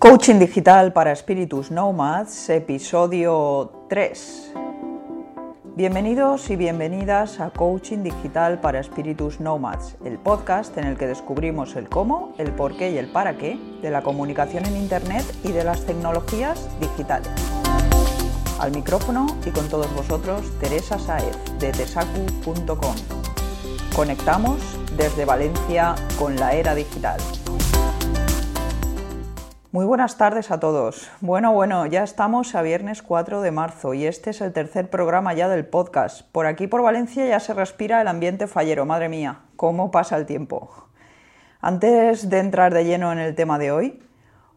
Coaching Digital para Espíritus Nomads, episodio 3. Bienvenidos y bienvenidas a Coaching Digital para Espíritus Nomads, el podcast en el que descubrimos el cómo, el por qué y el para qué de la comunicación en Internet y de las tecnologías digitales. Al micrófono y con todos vosotros, Teresa Saez de tesacu.com. Conectamos desde Valencia con la era digital. Muy buenas tardes a todos. Bueno, bueno, ya estamos a viernes 4 de marzo y este es el tercer programa ya del podcast. Por aquí por Valencia ya se respira el ambiente fallero, madre mía, cómo pasa el tiempo. Antes de entrar de lleno en el tema de hoy,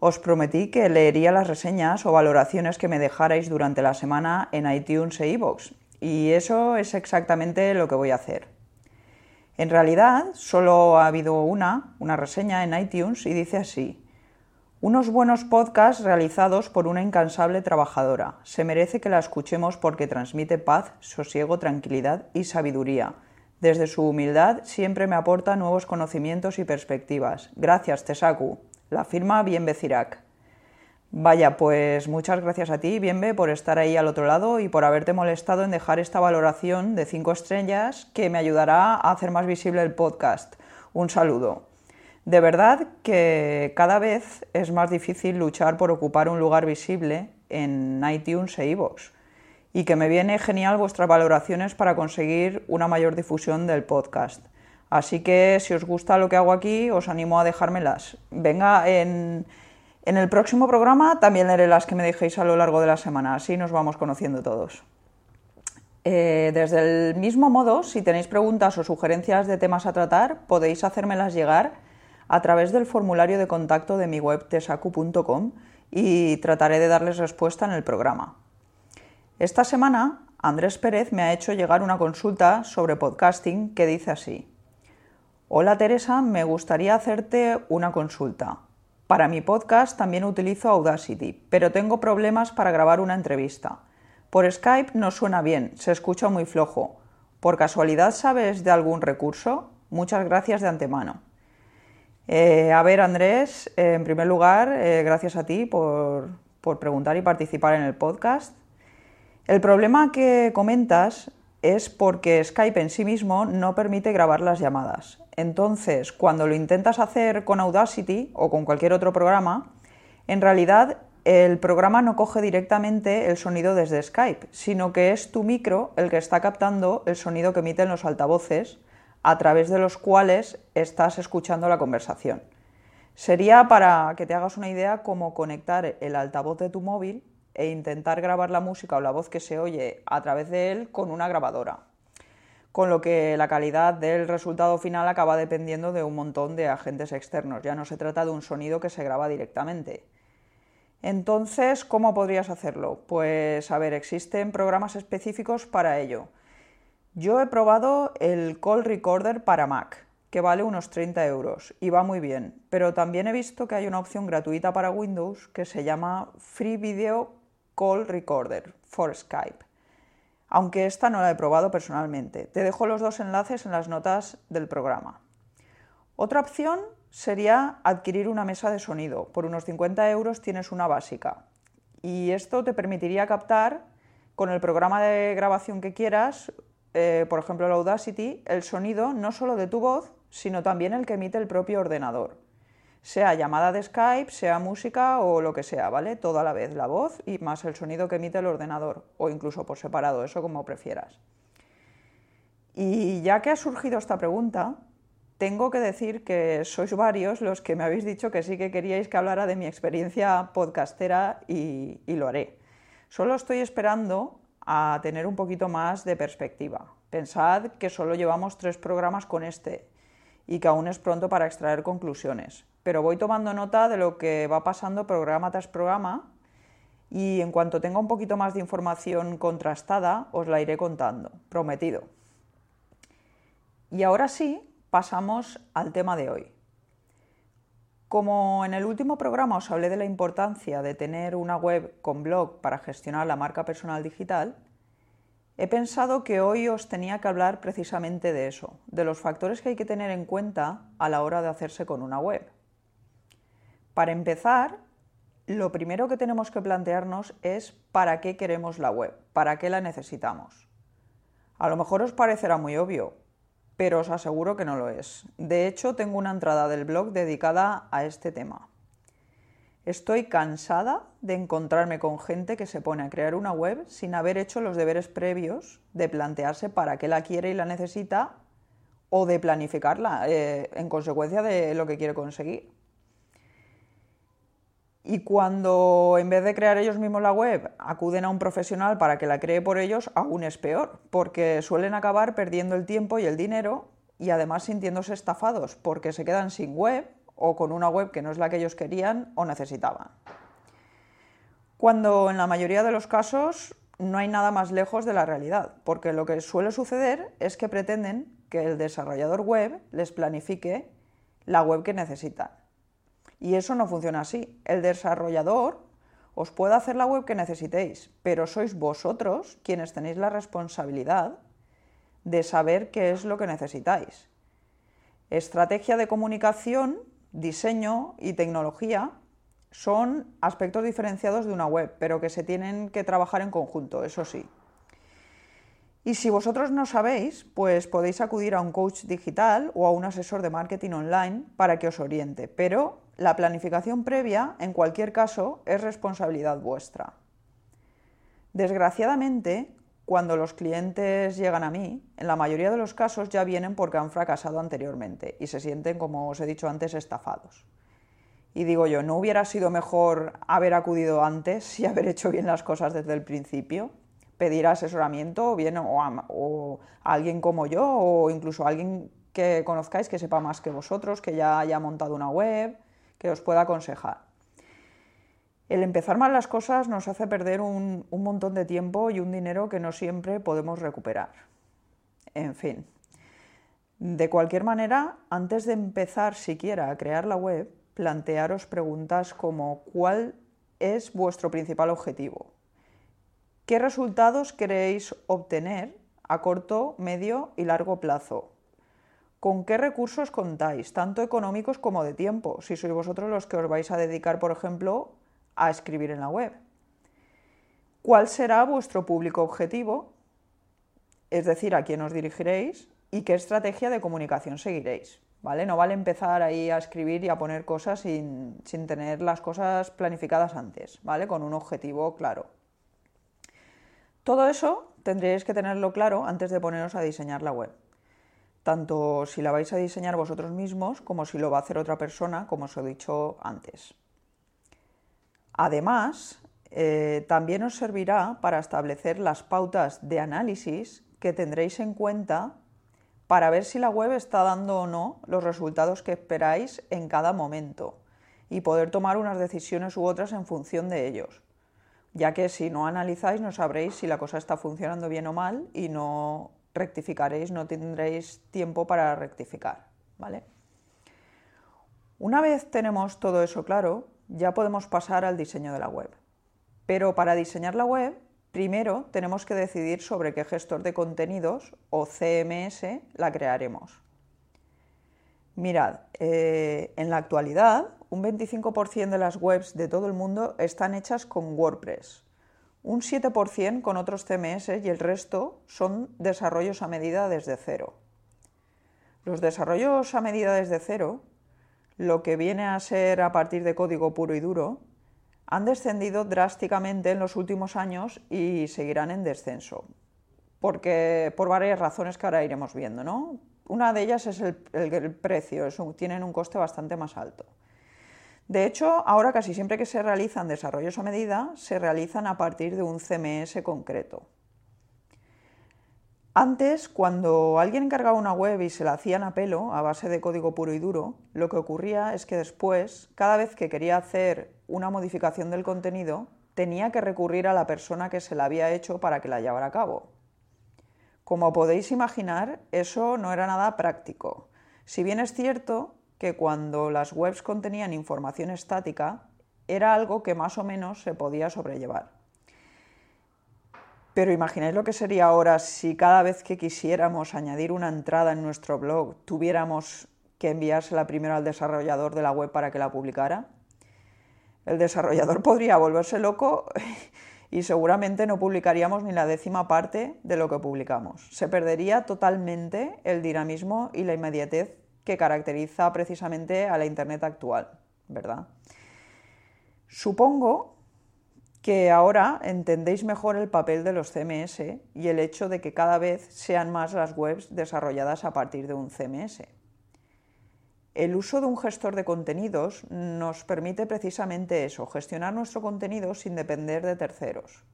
os prometí que leería las reseñas o valoraciones que me dejarais durante la semana en iTunes e iVoox, y eso es exactamente lo que voy a hacer. En realidad, solo ha habido una, una reseña en iTunes y dice así. Unos buenos podcasts realizados por una incansable trabajadora. Se merece que la escuchemos porque transmite paz, sosiego, tranquilidad y sabiduría. Desde su humildad siempre me aporta nuevos conocimientos y perspectivas. Gracias, Tesaku. La firma Bienve Cirac. Vaya, pues muchas gracias a ti, Bienve, por estar ahí al otro lado y por haberte molestado en dejar esta valoración de 5 estrellas que me ayudará a hacer más visible el podcast. Un saludo. De verdad que cada vez es más difícil luchar por ocupar un lugar visible en iTunes e iVoox y que me viene genial vuestras valoraciones para conseguir una mayor difusión del podcast. Así que si os gusta lo que hago aquí, os animo a dejármelas. Venga, en, en el próximo programa también leeré las que me dejéis a lo largo de la semana, así nos vamos conociendo todos. Eh, desde el mismo modo, si tenéis preguntas o sugerencias de temas a tratar, podéis hacérmelas llegar a través del formulario de contacto de mi web tesacu.com y trataré de darles respuesta en el programa. Esta semana, Andrés Pérez me ha hecho llegar una consulta sobre podcasting que dice así. Hola Teresa, me gustaría hacerte una consulta. Para mi podcast también utilizo Audacity, pero tengo problemas para grabar una entrevista. Por Skype no suena bien, se escucha muy flojo. ¿Por casualidad sabes de algún recurso? Muchas gracias de antemano. Eh, a ver, Andrés, eh, en primer lugar, eh, gracias a ti por, por preguntar y participar en el podcast. El problema que comentas es porque Skype en sí mismo no permite grabar las llamadas. Entonces, cuando lo intentas hacer con Audacity o con cualquier otro programa, en realidad el programa no coge directamente el sonido desde Skype, sino que es tu micro el que está captando el sonido que emiten los altavoces a través de los cuales estás escuchando la conversación. Sería para que te hagas una idea cómo conectar el altavoz de tu móvil e intentar grabar la música o la voz que se oye a través de él con una grabadora. Con lo que la calidad del resultado final acaba dependiendo de un montón de agentes externos. Ya no se trata de un sonido que se graba directamente. Entonces, ¿cómo podrías hacerlo? Pues, a ver, existen programas específicos para ello. Yo he probado el Call Recorder para Mac, que vale unos 30 euros y va muy bien, pero también he visto que hay una opción gratuita para Windows que se llama Free Video Call Recorder for Skype, aunque esta no la he probado personalmente. Te dejo los dos enlaces en las notas del programa. Otra opción sería adquirir una mesa de sonido. Por unos 50 euros tienes una básica y esto te permitiría captar con el programa de grabación que quieras eh, por ejemplo, el Audacity, el sonido no solo de tu voz, sino también el que emite el propio ordenador. Sea llamada de Skype, sea música o lo que sea, ¿vale? Todo a la vez, la voz y más el sonido que emite el ordenador, o incluso por separado, eso como prefieras. Y ya que ha surgido esta pregunta, tengo que decir que sois varios los que me habéis dicho que sí que queríais que hablara de mi experiencia podcastera y lo haré. Solo estoy esperando a tener un poquito más de perspectiva. Pensad que solo llevamos tres programas con este y que aún es pronto para extraer conclusiones. Pero voy tomando nota de lo que va pasando programa tras programa y en cuanto tenga un poquito más de información contrastada os la iré contando, prometido. Y ahora sí, pasamos al tema de hoy. Como en el último programa os hablé de la importancia de tener una web con blog para gestionar la marca personal digital, he pensado que hoy os tenía que hablar precisamente de eso, de los factores que hay que tener en cuenta a la hora de hacerse con una web. Para empezar, lo primero que tenemos que plantearnos es para qué queremos la web, para qué la necesitamos. A lo mejor os parecerá muy obvio, pero os aseguro que no lo es. De hecho, tengo una entrada del blog dedicada a este tema. Estoy cansada de encontrarme con gente que se pone a crear una web sin haber hecho los deberes previos de plantearse para qué la quiere y la necesita o de planificarla eh, en consecuencia de lo que quiere conseguir. Y cuando en vez de crear ellos mismos la web acuden a un profesional para que la cree por ellos, aún es peor, porque suelen acabar perdiendo el tiempo y el dinero y además sintiéndose estafados porque se quedan sin web o con una web que no es la que ellos querían o necesitaban. Cuando en la mayoría de los casos no hay nada más lejos de la realidad, porque lo que suele suceder es que pretenden que el desarrollador web les planifique la web que necesitan. Y eso no funciona así. El desarrollador os puede hacer la web que necesitéis, pero sois vosotros quienes tenéis la responsabilidad de saber qué es lo que necesitáis. Estrategia de comunicación diseño y tecnología son aspectos diferenciados de una web, pero que se tienen que trabajar en conjunto, eso sí. Y si vosotros no sabéis, pues podéis acudir a un coach digital o a un asesor de marketing online para que os oriente, pero la planificación previa, en cualquier caso, es responsabilidad vuestra. Desgraciadamente, cuando los clientes llegan a mí, en la mayoría de los casos ya vienen porque han fracasado anteriormente y se sienten, como os he dicho antes, estafados. Y digo yo, ¿no hubiera sido mejor haber acudido antes y haber hecho bien las cosas desde el principio? Pedir asesoramiento o, a, o a alguien como yo o incluso a alguien que conozcáis que sepa más que vosotros, que ya haya montado una web, que os pueda aconsejar. El empezar mal las cosas nos hace perder un, montón de tiempo y un dinero que no siempre podemos recuperar. En fin. De cualquier manera, antes de empezar siquiera a crear la web, plantearos preguntas como ¿cuál es vuestro principal objetivo? ¿Qué resultados queréis obtener a corto, medio y largo plazo? ¿Con qué recursos contáis, tanto económicos como de tiempo? Si sois vosotros los que os vais a dedicar, por ejemplo, a escribir en la web. ¿Cuál será vuestro público objetivo? Es decir, a quién os dirigiréis y qué estrategia de comunicación seguiréis. ¿Vale? No vale empezar ahí a escribir y a poner cosas sin, sin tener las cosas planificadas antes, ¿vale? Con un objetivo claro. Todo eso tendréis que tenerlo claro antes de poneros a diseñar la web. Tanto si la vais a diseñar vosotros mismos como si lo va a hacer otra persona, como os he dicho antes. Además, eh, también os servirá para establecer las pautas de análisis que tendréis en cuenta para ver si la web está dando o no los resultados que esperáis en cada momento y poder tomar unas decisiones u otras en función de ellos, ya que si no analizáis no sabréis si la cosa está funcionando bien o mal y no rectificaréis, no tendréis tiempo para rectificar, ¿vale? Una vez tenemos todo eso claro, ya podemos pasar al diseño de la web. Pero para diseñar la web, primero tenemos que decidir sobre qué gestor de contenidos o CMS la crearemos. Mirad, eh, en la actualidad un 25% de las webs de todo el mundo están hechas con WordPress, un 7% con otros CMS y el resto son desarrollos a medida desde cero. Los desarrollos a medida desde cero lo que viene a ser a partir de código puro y duro, han descendido drásticamente en los últimos años y seguirán en descenso. Porque, por varias razones que ahora iremos viendo, ¿no? Una de ellas es el, precio, tienen un coste bastante más alto. De hecho, ahora casi siempre que se realizan desarrollos a medida, se realizan a partir de un CMS concreto. Antes, cuando alguien encargaba una web y se la hacían a pelo, a base de código puro y duro, lo que ocurría es que después, cada vez que quería hacer una modificación del contenido, tenía que recurrir a la persona que se la había hecho para que la llevara a cabo. Como podéis imaginar, eso no era nada práctico. Si bien es cierto que cuando las webs contenían información estática, era algo que más o menos se podía sobrellevar. Pero imagináis lo que sería ahora si cada vez que quisiéramos añadir una entrada en nuestro blog tuviéramos que enviársela primero al desarrollador de la web para que la publicara. El desarrollador podría volverse loco y seguramente no publicaríamos ni la décima parte de lo que publicamos. Se perdería totalmente el dinamismo y la inmediatez que caracteriza precisamente a la Internet actual, ¿verdad? Supongo que ahora entendéis mejor el papel de los CMS y el hecho de que cada vez sean más las webs desarrolladas a partir de un CMS. El uso de un gestor de contenidos nos permite precisamente eso, gestionar nuestro contenido sin depender de terceros.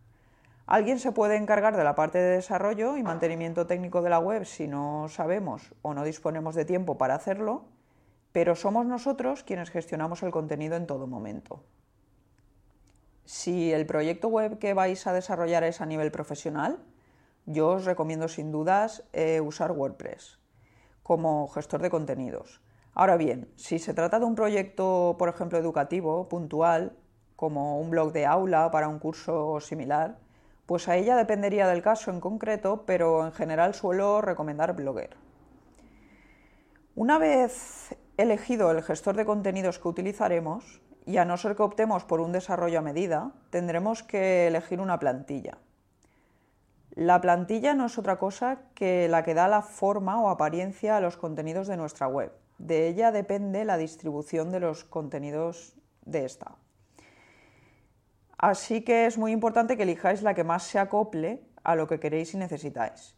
Alguien se puede encargar de la parte de desarrollo y mantenimiento técnico de la web si no sabemos o no disponemos de tiempo para hacerlo, pero somos nosotros quienes gestionamos el contenido en todo momento. Si el proyecto web que vais a desarrollar es a nivel profesional, yo os recomiendo sin dudas eh, usar WordPress como gestor de contenidos. Ahora bien, si se trata de un proyecto, por ejemplo, educativo, puntual, como un blog de aula para un curso similar, pues a ella dependería del caso en concreto, pero en general suelo recomendar Blogger. Una vez elegido el gestor de contenidos que utilizaremos, y a no ser que optemos por un desarrollo a medida, tendremos que elegir una plantilla. La plantilla no es otra cosa que la que da la forma o apariencia a los contenidos de nuestra web. De ella depende la distribución de los contenidos de esta. Así que es muy importante que elijáis la que más se acople a lo que queréis y necesitáis.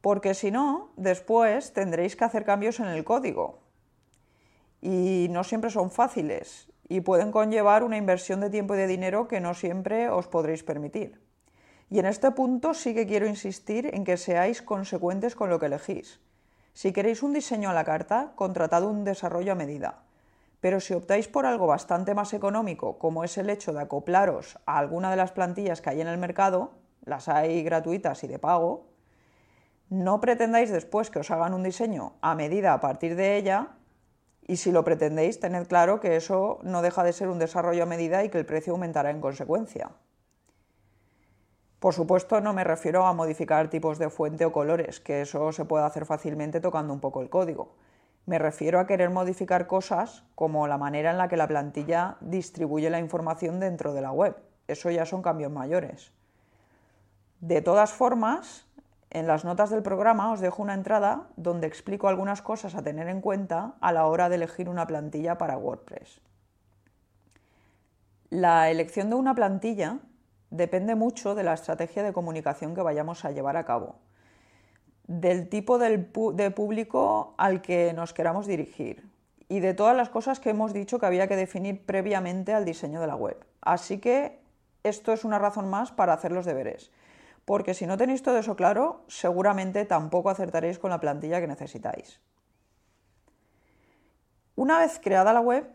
Porque si no, después tendréis que hacer cambios en el código. Y no siempre son fáciles y pueden conllevar una inversión de tiempo y de dinero que no siempre os podréis permitir. Y en este punto sí que quiero insistir en que seáis consecuentes con lo que elegís. Si queréis un diseño a la carta, contratad un desarrollo a medida. Pero si optáis por algo bastante más económico, como es el hecho de acoplaros a alguna de las plantillas que hay en el mercado, las hay gratuitas y de pago, no pretendáis después que os hagan un diseño a medida a partir de ella y si lo pretendéis, tened claro que eso no deja de ser un desarrollo a medida y que el precio aumentará en consecuencia. Por supuesto, no me refiero a modificar tipos de fuente o colores, que eso se puede hacer fácilmente tocando un poco el código. Me refiero a querer modificar cosas como la manera en la que la plantilla distribuye la información dentro de la web. Eso ya son cambios mayores. De todas formas, en las notas del programa os dejo una entrada donde explico algunas cosas a tener en cuenta a la hora de elegir una plantilla para WordPress. La elección de una plantilla depende mucho de la estrategia de comunicación que vayamos a llevar a cabo, del tipo de público al que nos queramos dirigir y de todas las cosas que hemos dicho que había que definir previamente al diseño de la web. Así que esto es una razón más para hacer los deberes, porque si no tenéis todo eso claro, seguramente tampoco acertaréis con la plantilla que necesitáis. Una vez creada la web,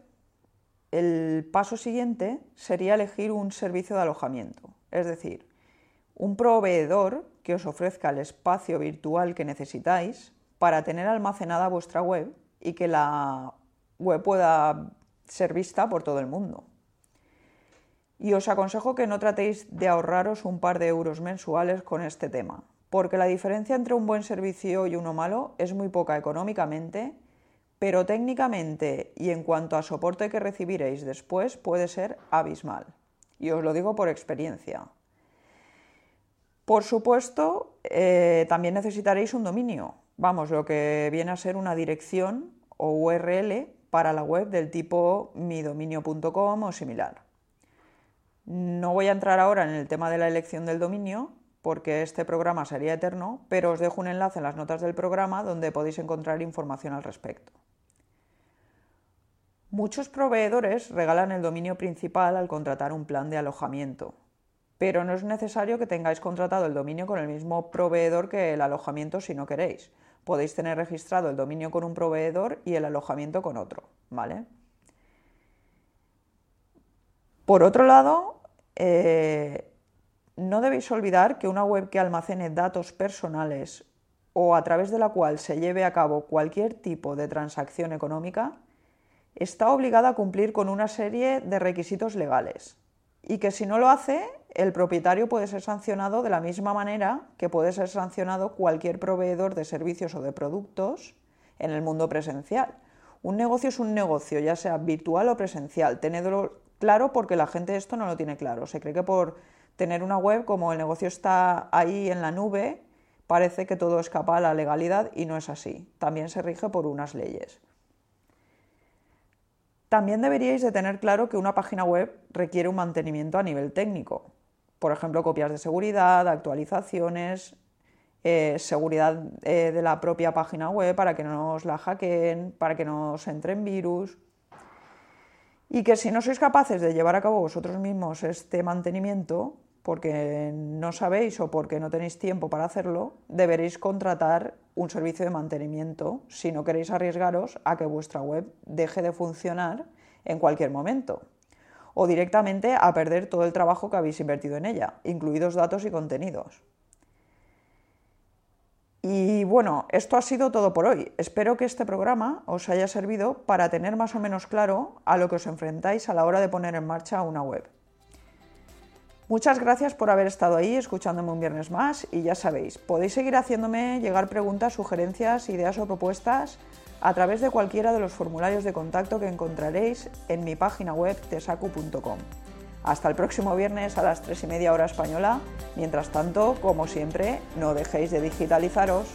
el paso siguiente sería elegir un servicio de alojamiento, es decir, un proveedor que os ofrezca el espacio virtual que necesitáis para tener almacenada vuestra web y que la web pueda ser vista por todo el mundo. Y os aconsejo que no tratéis de ahorraros un par de euros mensuales con este tema, porque la diferencia entre un buen servicio y uno malo es muy poca económicamente pero técnicamente y en cuanto a soporte que recibiréis después puede ser abismal. Y os lo digo por experiencia. Por supuesto, eh, también necesitaréis un dominio, vamos, lo que viene a ser una dirección o URL para la web del tipo midominio.com o similar. No voy a entrar ahora en el tema de la elección del dominio, porque este programa sería eterno, pero os dejo un enlace en las notas del programa donde podéis encontrar información al respecto. Muchos proveedores regalan el dominio principal al contratar un plan de alojamiento, pero no es necesario que tengáis contratado el dominio con el mismo proveedor que el alojamiento si no queréis. Podéis tener registrado el dominio con un proveedor y el alojamiento con otro, ¿vale? Por otro lado, eh, no debéis olvidar que una web que almacene datos personales o a través de la cual se lleve a cabo cualquier tipo de transacción económica está obligada a cumplir con una serie de requisitos legales y que si no lo hace, el propietario puede ser sancionado de la misma manera que puede ser sancionado cualquier proveedor de servicios o de productos en el mundo presencial. Un negocio es un negocio, ya sea virtual o presencial. Tenedlo claro porque la gente esto no lo tiene claro. Se cree que por tener una web, como el negocio está ahí en la nube, parece que todo escapa a la legalidad y no es así. También se rige por unas leyes. También deberíais de tener claro que una página web requiere un mantenimiento a nivel técnico. Por ejemplo, copias de seguridad, actualizaciones, eh, seguridad eh, de la propia página web para que no os la hackeen, para que no os entren virus. Y que si no sois capaces de llevar a cabo vosotros mismos este mantenimiento, porque no sabéis o porque no tenéis tiempo para hacerlo, deberéis contratar un servicio de mantenimiento si no queréis arriesgaros a que vuestra web deje de funcionar en cualquier momento o directamente a perder todo el trabajo que habéis invertido en ella, incluidos datos y contenidos. Y bueno, esto ha sido todo por hoy. Espero que este programa os haya servido para tener más o menos claro a lo que os enfrentáis a la hora de poner en marcha una web. Muchas gracias por haber estado ahí escuchándome un viernes más y ya sabéis, podéis seguir haciéndome llegar preguntas, sugerencias, ideas o propuestas a través de cualquiera de los formularios de contacto que encontraréis en mi página web tesacu.com. Hasta el próximo viernes a las 3 y media hora española. Mientras tanto, como siempre, no dejéis de digitalizaros.